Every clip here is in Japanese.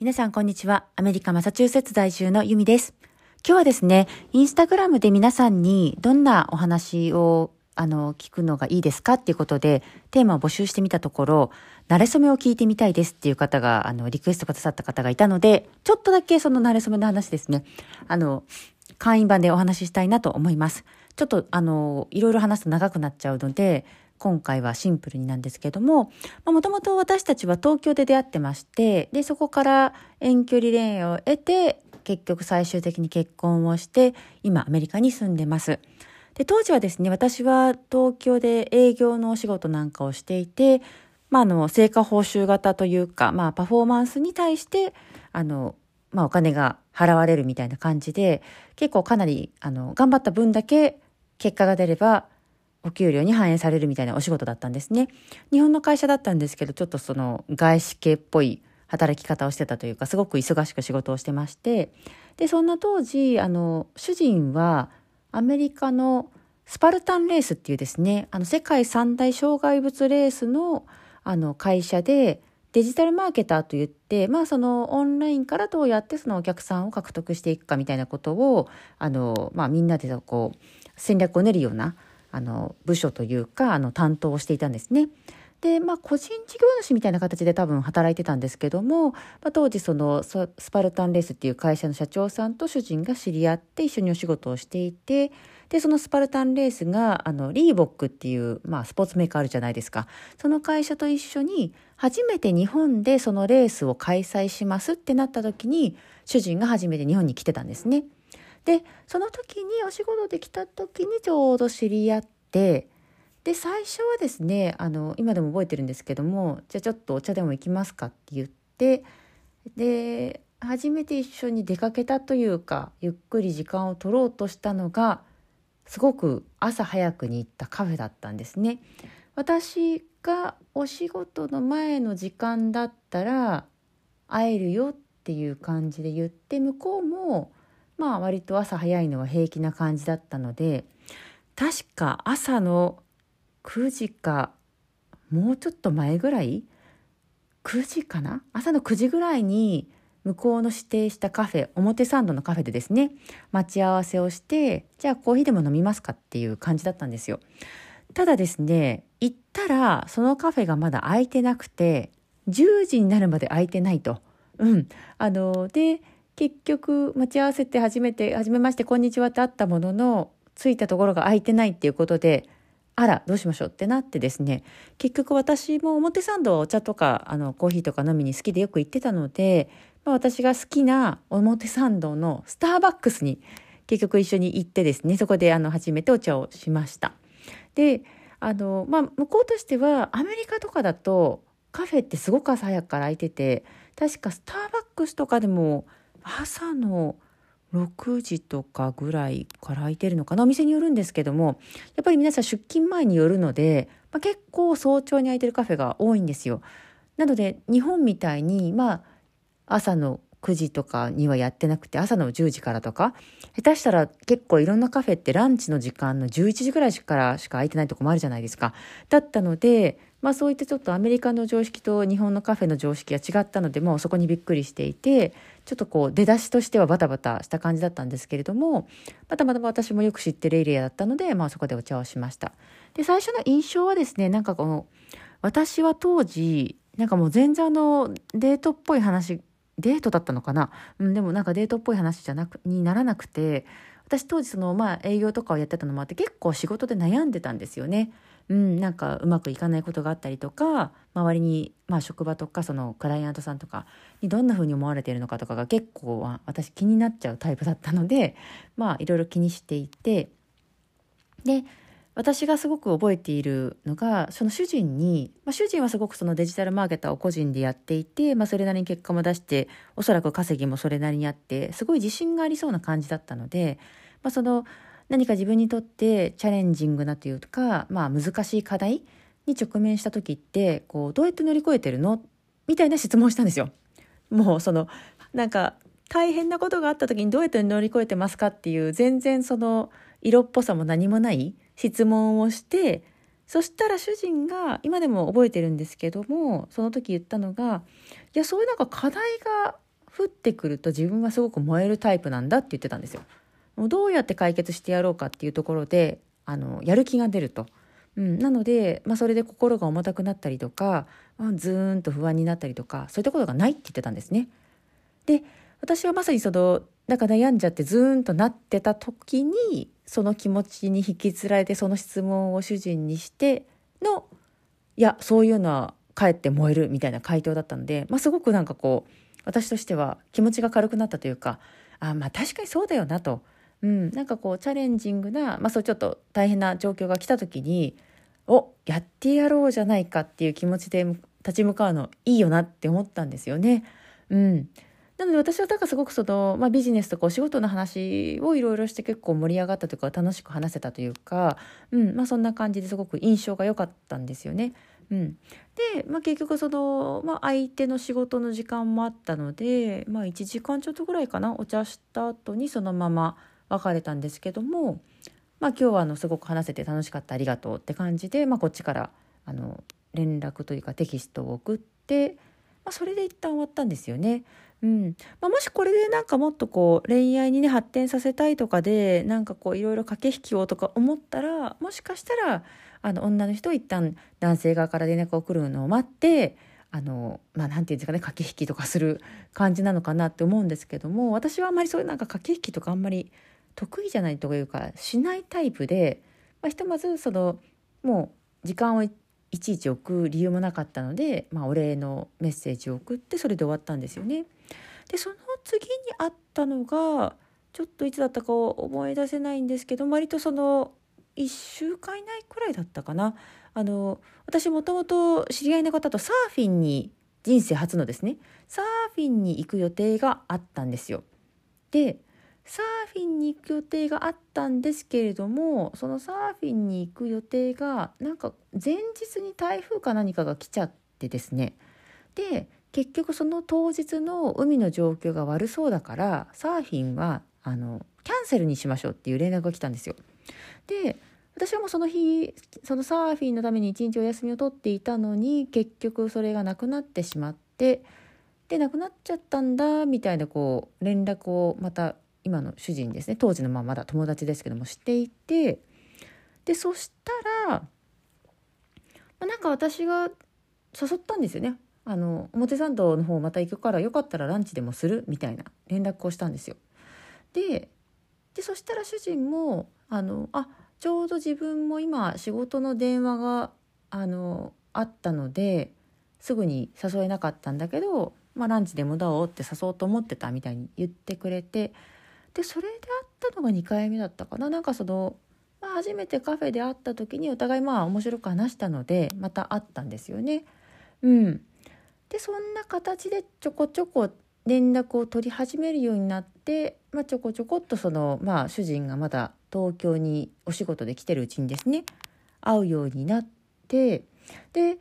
皆さんこんにちは。アメリカマサチューセッツ在住のユミです。今日はですね、インスタグラムで皆さんにどんなお話をあの聞くのがいいですかっていうことでテーマを募集してみたところ、慣れ初めを聞いてみたいですっていう方があのリクエストくださった方がいたので、ちょっとだけその慣れ初めの話ですね。あの会員版でお話ししたいなと思います。ちょっとあのいろいろ話すと長くなっちゃうので、今回はシンプルになんですけども、もともと私たちは東京で出会ってまして、で、そこから遠距離恋愛を得て、結局最終的に結婚をして、今アメリカに住んでます。で、当時はですね、私は東京で営業のお仕事なんかをしていて、まあ、あの、成果報酬型というか、まあ、パフォーマンスに対して、あの、まあ、お金が払われるみたいな感じで、結構かなり、あの、頑張った分だけ結果が出れば、お給料に反映されるみたいなお仕事だったんですね。日本の会社だったんですけど、ちょっとその外資系っぽい働き方をしてたというか、すごく忙しく仕事をしてまして、で、そんな当時、あの、主人はアメリカのスパルタンレースっていうですね、あの、世界三大障害物レースのあの会社で、デジタルマーケターといって、まあそのオンラインからどうやってそのお客さんを獲得していくかみたいなことを、あの、まあみんなでこう戦略を練るような、あの部署というかあの担当をしていたんですね。でまあ個人事業主みたいな形で多分働いてたんですけども、まあ、当時そのスパルタンレースっていう会社の社長さんと主人が知り合って一緒にお仕事をしていてでそのスパルタンレースがあのリーボックっていう、まあ、スポーツメーカーあるじゃないですかその会社と一緒に初めて日本でそのレースを開催しますってなった時に主人が初めて日本に来てたんですね。でその時にお仕事できた時にちょうど知り合ってで最初はですねあの今でも覚えてるんですけどもじゃあちょっとお茶でも行きますかって言ってで初めて一緒に出かけたというかゆっくり時間を取ろうとしたのがすごく朝早くに行ったカフェだったんですね。私がお仕事の前の時間だったら会えるよっていう感じで言って向こうもまあ割と朝早いのは平気な感じだったので確か朝の9時かもうちょっと前ぐらい？9時かな？朝の9時ぐらいに向こうの指定したカフェ表参道のカフェでですね待ち合わせをしてじゃあコーヒーでも飲みますかっていう感じだったんですよ。ただですね行ったらそのカフェがまだ開いてなくて10時になるまで開いてないと。うん。あので結局待ち合わせて初めて「初めましてこんにちは」って会ったものの着いたところが空いてないっていうことであらどうしましょうってなってですね結局私も表参道はお茶とかあのコーヒーとか飲みに好きでよく行ってたので、まあ、私が好きな表参道のスターバックスに結局一緒に行ってですねそこであの初めてお茶をしました。であのまあ向こうとしてはアメリカとかだとカフェってすごく朝早くから空いてて確かスターバックスとかでも朝の6時とかぐらいから空いてるのかな？お店によるんですけどもやっぱり皆さん出勤前によるので、まあ、結構早朝に空いてるカフェが多いんですよ。なので日本みたいにまあ朝の9時とかにはやってなくて朝の10時からとか下手したら結構いろんなカフェってランチの時間の11時ぐらいからしか空いてないとこもあるじゃないですか。だったのでまあそういったちょっとアメリカの常識と日本のカフェの常識が違ったのでもうそこにびっくりしていてちょっとこう出だしとしてはバタバタした感じだったんですけれどもまたまた私もよく知ってるエリアだったので、まあ、そこでお茶をしました。で最初の印象はですねなんかこの私は当時なんかもう全然あのデートっぽい話デートだったのかな、うん、でもなんかデートっぽい話じゃなくにならなくて私当時そのまあ営業とかをやってたのもあって結構仕事で悩んでたんですよね。うん、なんかうまくいかないことがあったりとか周りに、まあ、職場とかそのクライアントさんとかにどんな風に思われているのかとかが結構私気になっちゃうタイプだったのでまあいろいろ気にしていてで私がすごく覚えているのがその主人に、まあ、主人はすごくそのデジタルマーケターを個人でやっていて、まあ、それなりに結果も出しておそらく稼ぎもそれなりにあってすごい自信がありそうな感じだったので、まあ、その何か自分にとってチャレンジングなというか、まあ、難しい課題に直面した時ってこうどうやって乗り越えてるの？みたいな質問をしたんですよ。もうそのなんか大変なことがあった時にどうやって乗り越えてますかっていう全然その色っぽさも何もない質問をしてそしたら主人が今でも覚えてるんですけどもその時言ったのがいやそういうなんか課題が降ってくると自分はすごく燃えるタイプなんだって言ってたんですよ。もうどうやって解決してやろうかっていうところであのやる気が出ると。うん、なので、まあ、それで心が重たくなったりとか、まあ、ずーんと不安になったりとかそういったことがないって言ってたんですね。で私はまさにそのなんか悩んじゃってズーンとなってた時にその気持ちに引きずられてその質問を主人にしてのいやそういうのはかえって燃えるみたいな回答だったので、まあ、すごくなんかこう私としては気持ちが軽くなったというかあまあ確かにそうだよなと、うん、なんかこうチャレンジングな、まあ、そうちょっと大変な状況が来た時におやってやろうじゃないかっていう気持ちで立ち向かうのいいよなって思ったんですよね。うんなので私はだからすごくその、まあ、ビジネスとかお仕事の話をいろいろして結構盛り上がったというか楽しく話せたというか、うんまあ、そんな感じですごく印象が良かったんですよね。うん、で、まあ、結局その、まあ、相手の仕事の時間もあったので、まあ、1時間ちょっとぐらいかなお茶した後にそのまま別れたんですけども、まあ、今日はあのすごく話せて楽しかったありがとうって感じで、まあ、こっちからあの連絡というかテキストを送って、まあ、それで一旦終わったんですよね。うん。まあ、もしこれでなんかもっとこう恋愛にね発展させたいとかでなんかこういろいろ駆け引きをとか思ったらもしかしたらあの女の人一旦男性側から連絡を来るのを待ってあのまあなんていうんですかね駆け引きとかする感じなのかなって思うんですけども私はあんまりそういうなんか駆け引きとかあんまり得意じゃないというかしないタイプで、まあ、ひとまずそのもう時間をいちいち置く理由もなかったので、まあ、お礼のメッセージを送ってそれで終わったんですよね。でその次にあったのがちょっといつだったかを思い出せないんですけど割とその1週間以内くらいだったかなあの私もともと知り合いの方とサーフィンに人生初のですねサーフィンに行く予定があったんですよ。でサーフィンに行く予定があったんですけれどもそのサーフィンに行く予定がなんか前日に台風か何かが来ちゃってですねで結局その当日の海の状況が悪そうだからサーフィンはあのキャンセルにしましょうっていう連絡が来たんですよ。で私はもうその日そのサーフィンのために一日お休みを取っていたのに結局それがなくなってしまってでなくなっちゃったんだみたいなこう連絡をまた今の主人ですね当時のまあまだ友達ですけどもしていてでそしたら、まあ、なんか私が誘ったんですよねあの表参道の方また行くからよかったらランチでもするみたいな連絡をしたんですよ。ででそしたら主人もあのあちょうど自分も今仕事の電話があのあったのですぐに誘えなかったんだけど、まあ、ランチでもだおうって誘おうと思ってたみたいに言ってくれてでそれで会ったのが2回目だったかななんかその、まあ、初めてカフェで会った時にお互いまあ面白く話したのでまた会ったんですよね。うん、でそんな形でちょこちょこ連絡を取り始めるようになって、まあ、ちょこちょこっとその、まあ、主人がまだ東京にお仕事で来てるうちにですね会うようになってで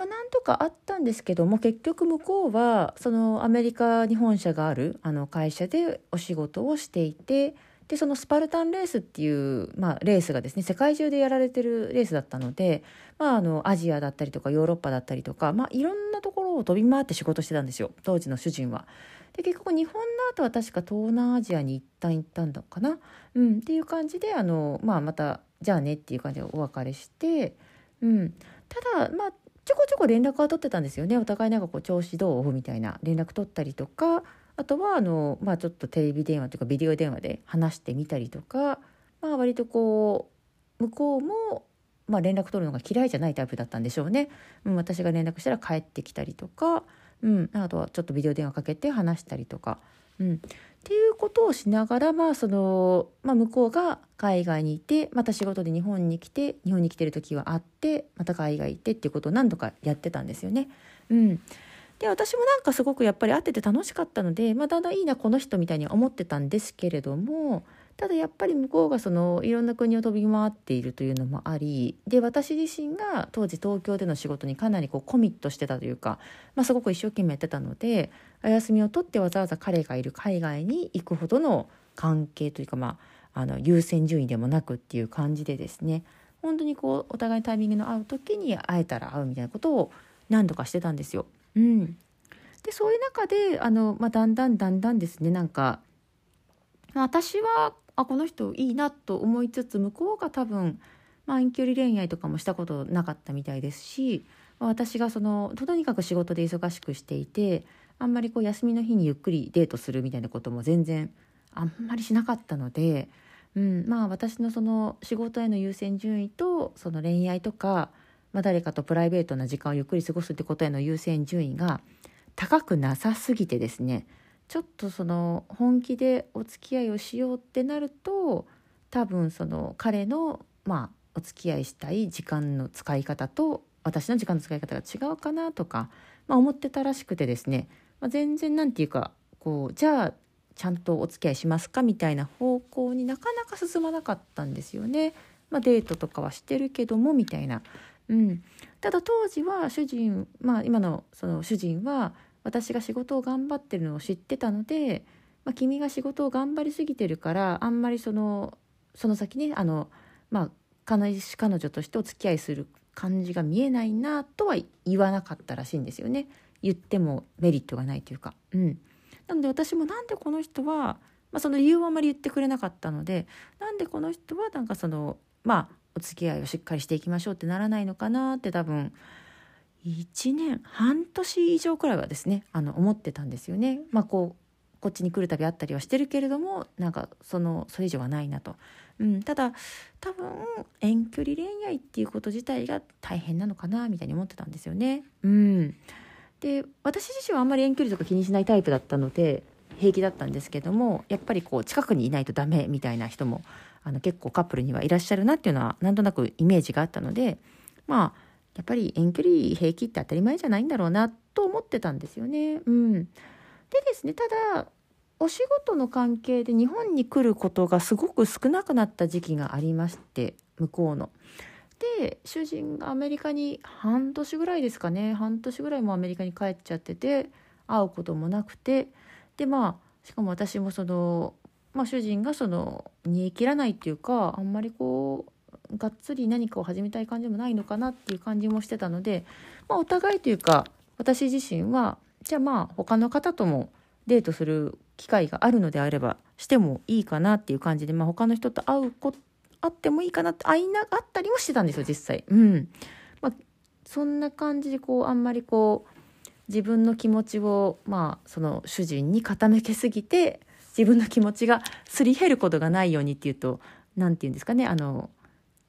まあ、なんとかあったんですけども結局向こうはそのアメリカに本社があるあの会社でお仕事をしていてでそのスパルタンレースっていう、まあ、レースがですね世界中でやられてるレースだったので、まあ、あのアジアだったりとかヨーロッパだったりとか、まあ、いろんなところを飛び回って仕事してたんですよ当時の主人は。で結局日本の後は確か東南アジアに一旦行ったんだかな、うん、っていう感じであの、まあ、またじゃあねっていう感じでお別れして、うん、ただまあちょこちょこ連絡は取ってたんですよね。お互いなんかこう調子どう？みたいな連絡取ったりとか。あとはあの、まあ、ちょっとテレビ電話というかビデオ電話で話してみたりとか、まあ、割とこう向こうも、まあ、連絡取るのが嫌いじゃないタイプだったんでしょうね、うん、私が連絡したら帰ってきたりとか、うん、あとはちょっとビデオ電話かけて話したりとか、うん、っていうことをしながら、まあそのまあ、向こうが海外にいてまた仕事で日本に来て日本に来てる時は会ってまた海外行ってっていうことを何度かやってたんですよね。うん、で私もなんかすごくやっぱり会ってて楽しかったので、まあ、だんだんいいなこの人みたいに思ってたんですけれどもただやっぱり向こうがそのいろんな国を飛び回っているというのもありで私自身が当時東京での仕事にかなりこうコミットしてたというか、まあ、すごく一生懸命やってたのでお休みを取ってわざわざ彼がいる海外に行くほどの関係というか、まあ、あの優先順位でもなくっていう感じでですね本当にこうお互いタイミングの合う時に会えたら会うみたいなことを何度かしてたんですよ。うん、でそういう中であの、まあ、だんだんだんだんですねなんか私はあこの人いいなと思いつつ向こうが多分、まあ、遠距離恋愛とかもしたことなかったみたいですし、私がそのとにかく仕事で忙しくしていてあんまりこう休みの日にゆっくりデートするみたいなことも全然あんまりしなかったので、うん、まあ私のその仕事への優先順位とその恋愛とか、まあ、誰かとプライベートな時間をゆっくり過ごすってことへの優先順位が高くなさすぎてですねちょっとその本気でお付き合いをしようってなると多分その彼のまあお付き合いしたい時間の使い方と私の時間の使い方が違うかなとか、まあ、思ってたらしくてですね、まあ、全然なんていうかこうじゃあちゃんとお付き合いしますかみたいな方向になかなか進まなかったんですよね。まあ、デートとかはしてるけどもみたいな。うん、ただ当時は主人、まあ、今のその主人は私が仕事を頑張ってるのを知ってたので、まあ、君が仕事を頑張りすぎてるからあんまりそのその先ねあの、まあ、彼女としてお付き合いする感じが見えないなとは言わなかったらしいんですよね言ってもメリットがないというか。うん、なので私もなんでこの人は、まあ、その理由はあまり言ってくれなかったのでなんでこの人はなんかそのまあお付き合いをしっかりしていきましょうってならないのかなって多分1年半年以上くらいはですねあの思ってたんですよね。まあ、こうこっちに来るたびあったりはしてるけれどもなんかそのそれ以上はないなと、うん、ただ多分遠距離恋愛っていうこと自体が大変なのかなみたいに思ってたんですよね。うん、で私自身はあんまり遠距離とか気にしないタイプだったので平気だったんですけどもやっぱりこう近くにいないとダメみたいな人もあの結構カップルにはいらっしゃるなっていうのはなんとなくイメージがあったのでまあやっぱり遠距離平気って当たり前じゃないんだろうなと思ってたんですよね。うん、でですねただお仕事の関係で日本に来ることがすごく少なくなった時期がありまして向こうの。で主人がアメリカに半年ぐらいですかね半年ぐらいもアメリカに帰っちゃってて会うこともなくてでまあしかも私もその、まあ、主人がその煮え切らないっていうかあんまりこうがっつり何かを始めたい感じもないのかなっていう感じもしてたので、まあ、お互いというか私自身はじゃあまあ他の方ともデートする機会があるのであればしてもいいかなっていう感じで、まあ、他の人と会うこ会ってもいいかなって会いなあったりもしてたんですよ実際。うんまあ、そんな感じでこうあんまりこう自分の気持ちをまあその主人に傾けすぎて自分の気持ちがすり減ることがないようにっていうと何て言うんですかねあの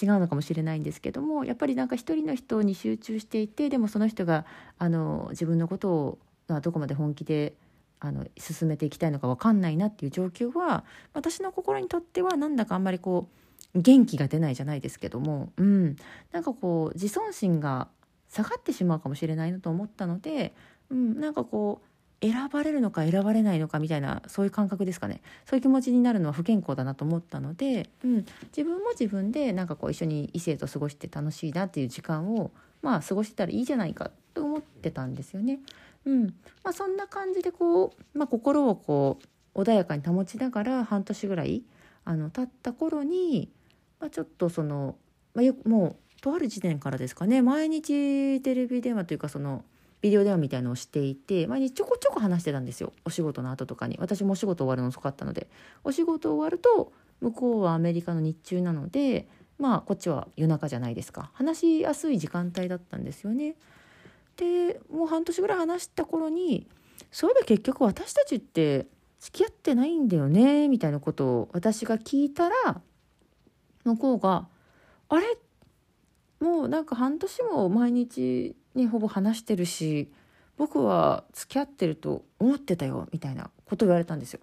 違うのかもしれないんですけどもやっぱりなんか一人の人に集中していてでもその人があの自分のことをどこまで本気であの進めていきたいのか分かんないなっていう状況は私の心にとってはなんだかあんまりこう元気が出ないじゃないですけども、うん、なんかこう自尊心が下がってしまうかもしれないなと思ったので、うん、なんかこう選ばれるのか選ばれないのかみたいなそういう感覚ですかね。そういう気持ちになるのは不健康だなと思ったので、うん、自分も自分でなんかこう一緒に異性と過ごして楽しいなっていう時間をまあ過ごしてたらいいじゃないかと思ってたんですよね。うん。まあ、そんな感じでこう、まあ、心をこう穏やかに保ちながら半年ぐらいあの経った頃に、まあ、ちょっとその、まあ、よもうとある時点からですかね。毎日テレビ電話というかそのビデオ電話みたいのをしていて毎日ちょこちょこ話してたんですよ。お仕事の後とかに。私もお仕事終わるの遅かったので。お仕事終わると向こうはアメリカの日中なのでまあこっちは夜中じゃないですか。話しやすい時間帯だったんですよね。でもう半年ぐらい話した頃にそういえば結局私たちって付き合ってないんだよねみたいなことを私が聞いたら向こうが「あれ？もうなんか半年も毎日ねほぼ話してるし僕は付き合ってると思ってたよみたいなこと言われたんですよ。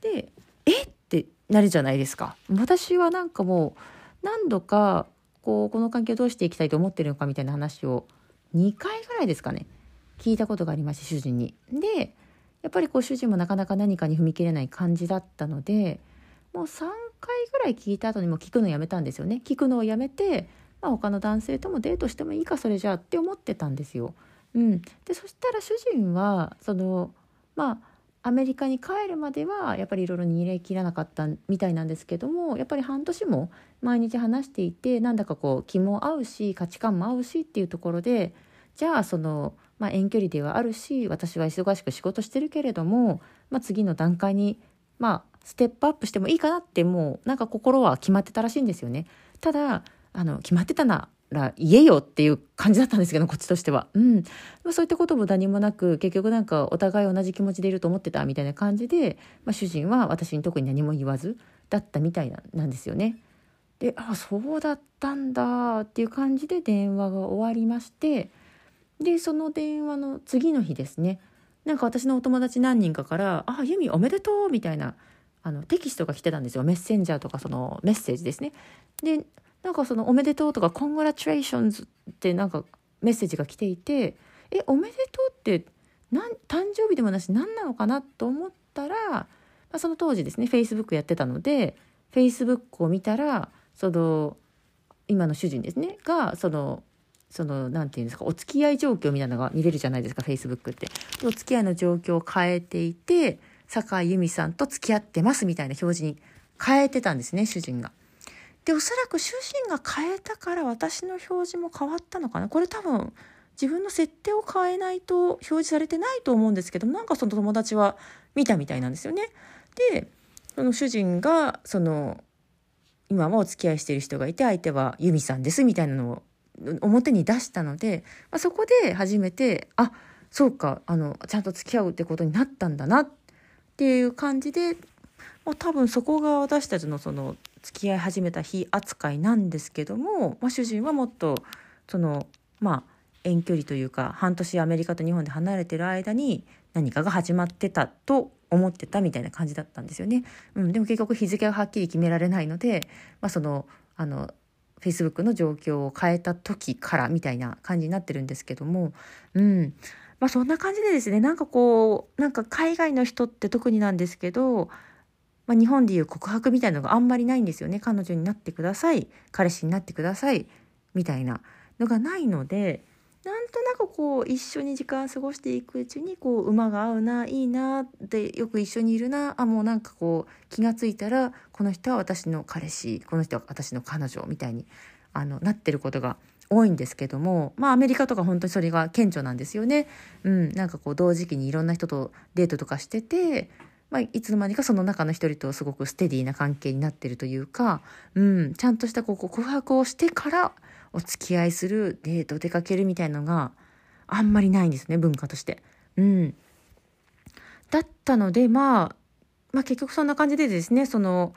でえっ？てなるじゃないですか。私はなんかもう何度かこうこの関係をどうしていきたいと思ってるのかみたいな話を2回ぐらいですかね聞いたことがありまして主人に。でやっぱりこう主人もなかなか何かに踏み切れない感じだったのでもう3回ぐらい聞いた後にも聞くのやめたんですよね。聞くのをやめてあ、他の男性ともデートしてもいいかそれじゃあって思ってたんですよ。うん、でそしたら主人はそのまあアメリカに帰るまではやっぱりいろいろ逃げ切らなかったみたいなんですけどもやっぱり半年も毎日話していてなんだかこう気も合うし価値観も合うしっていうところでじゃあその、まあ、遠距離ではあるし私は忙しく仕事してるけれども、まあ、次の段階にまあステップアップしてもいいかなってもうなんか心は決まってたらしいんですよね。ただあの決まってたなら言えよっていう感じだったんですけどこっちとしては。うん。そういったことも何もなく結局なんかお互い同じ気持ちでいると思ってたみたいな感じで、まあ、主人は私に特に何も言わずだったみたいなんですよね。であそうだったんだっていう感じで電話が終わりましてでその電話の次の日ですねなんか私のお友達何人かから「あユミおめでとう」みたいなあのテキストが来てたんですよメッセンジャーとかそのメッセージですね。でなんかその「おめでとう」とか「コングラチュレーションズ」ってなんかメッセージが来ていて「えおめでとうってなん誕生日でもなし何なのかな?」と思ったら、まあ、その当時ですねフェイスブックやってたのでフェイスブックを見たらその今の主人ですねがそのその何て言うんですかお付き合い状況みたいなのが見れるじゃないですかフェイスブックって。お付き合いの状況を変えていて酒井由美さんと付き合ってますみたいな表示に変えてたんですね主人が。でおそらく主人が変えたから私の表示も変わったのかなこれ多分自分の設定を変えないと表示されてないと思うんですけどなんかその友達は見たみたいなんですよね。でその主人がその今はお付き合いしている人がいて相手は由美さんですみたいなのを表に出したので、まあ、そこで初めてあそうかあのちゃんと付き合うってことになったんだなっていう感じでもう多分そこが私たちのその付き合い始めた日扱いなんですけども、まあ、主人はもっとそのまあ遠距離というか半年アメリカと日本で離れてる間に何かが始まってたと思ってたみたいな感じだったんですよね。うん、でも結局日付がはっきり決められないので、まあ、そのあの Facebook の状況を変えた時からみたいな感じになってるんですけども、うん、まあそんな感じでですねなんかこうなんか海外の人って特になんですけど、まあ、日本でいう告白みたいなのがあんまりないんですよね。彼女になってください。彼氏になってください。みたいなのがないのでなんとなくこう一緒に時間過ごしていくうちにこう馬が合うないいなってよく一緒にいるなあもうなんかこう気が付いたらこの人は私の彼氏この人は私の彼女みたいにあのなってることが多いんですけどもまあアメリカとか本当にそれが顕著なんですよね。うん、なんかこう同時期にいろんな人とデートとかしててまあ、いつの間にかその中の一人とすごくステディーな関係になってるというか、うん、ちゃんとしたこう告白をしてからお付き合いするデート出かけるみたいのがあんまりないんですね文化として。うん、だったので、まあ、まあ結局そんな感じでですねその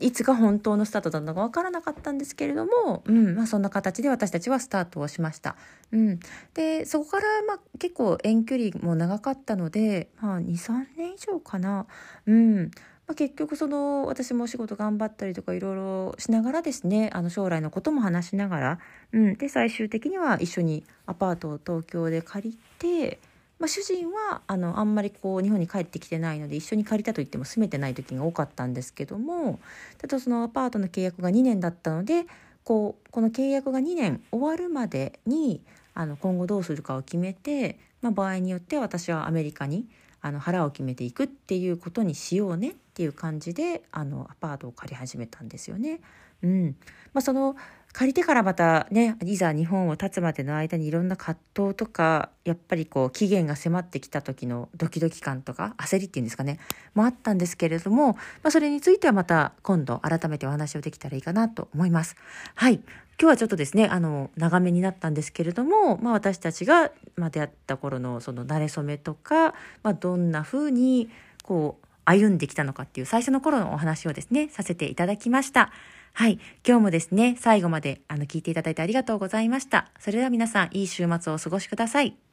いつが本当のスタートだったのか分からなかったんですけれども、うんまあ、そんな形で私たちはスタートをしました。うん、でそこから、まあ、結構遠距離も長かったので、まあ、23年以上かな。うんまあ、結局その私もお仕事頑張ったりとかいろいろしながらですねあの将来のことも話しながら、うん、で最終的には一緒にアパートを東京で借りて、まあ、主人はあのあんまりこう日本に帰ってきてないので一緒に借りたといっても住めてない時が多かったんですけどもただそのアパートの契約が2年だったのでこうこの契約が2年終わるまでにあの今後どうするかを決めて、まあ、場合によって私はアメリカにあの腹を決めていくっていうことにしようねっていう感じであのアパートを借り始めたんですよね。うんまあ、その借りてからまたねいざ日本を立つまでの間にいろんな葛藤とかやっぱりこう期限が迫ってきた時のドキドキ感とか焦りっていうんですかねもあったんですけれども、まあ、それについてはまた今度改めてお話をできたらいいかなと思います。はい今日はちょっとですねあの長めになったんですけれども、まあ、私たちが、まあ、出会った頃のその馴れ初めとか、まあ、どんな風にこう歩んできたのかっていう最初の頃のお話をですねさせていただきました。はい。今日もですね、最後まであの聞いていただいてありがとうございました。それでは皆さん、いい週末をお過ごしください。